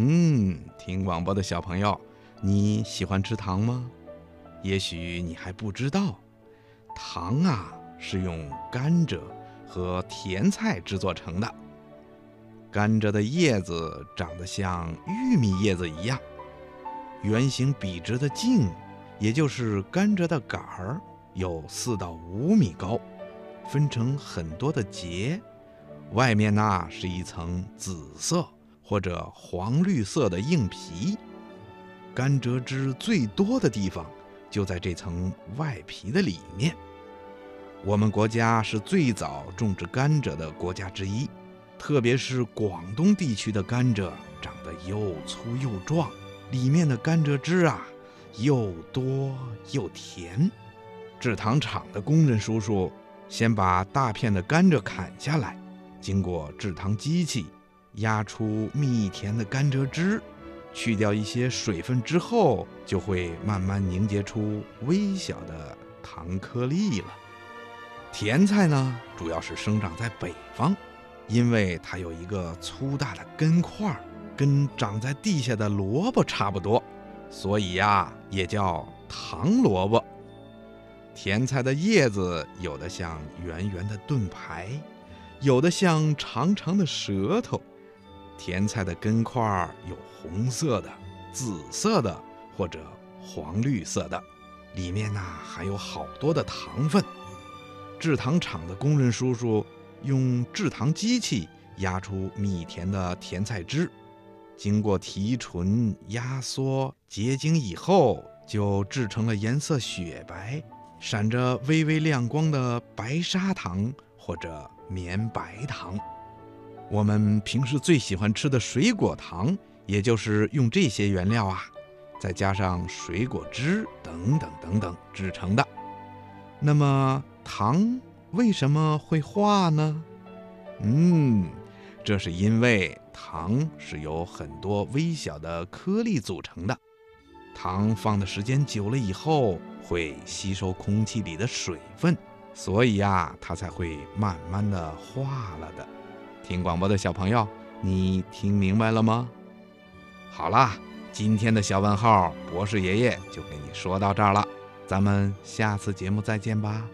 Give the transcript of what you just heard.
嗯，听广播的小朋友，你喜欢吃糖吗？也许你还不知道，糖啊是用甘蔗和甜菜制作成的。甘蔗的叶子长得像玉米叶子一样，圆形笔直的茎，也就是甘蔗的杆儿，有四到五米高，分成很多的节，外面呢是一层紫色或者黄绿色的硬皮。甘蔗汁最多的地方就在这层外皮的里面。我们国家是最早种植甘蔗的国家之一。特别是广东地区的甘蔗长得又粗又壮，里面的甘蔗汁啊又多又甜。制糖厂的工人叔叔先把大片的甘蔗砍下来，经过制糖机器压出蜜甜的甘蔗汁，去掉一些水分之后，就会慢慢凝结出微小的糖颗粒了。甜菜呢，主要是生长在北方。因为它有一个粗大的根块，跟长在地下的萝卜差不多，所以呀，也叫糖萝卜。甜菜的叶子有的像圆圆的盾牌，有的像长长的舌头。甜菜的根块有红色的、紫色的或者黄绿色的，里面呢含有好多的糖分。制糖厂的工人叔叔。用制糖机器压出蜜甜的甜菜汁，经过提纯、压缩、结晶以后，就制成了颜色雪白、闪着微微亮光的白砂糖或者绵白糖。我们平时最喜欢吃的水果糖，也就是用这些原料啊，再加上水果汁等等等等制成的。那么糖？为什么会化呢？嗯，这是因为糖是由很多微小的颗粒组成的。糖放的时间久了以后，会吸收空气里的水分，所以呀，它才会慢慢的化了的。听广播的小朋友，你听明白了吗？好啦，今天的小问号，博士爷爷就给你说到这儿了。咱们下次节目再见吧。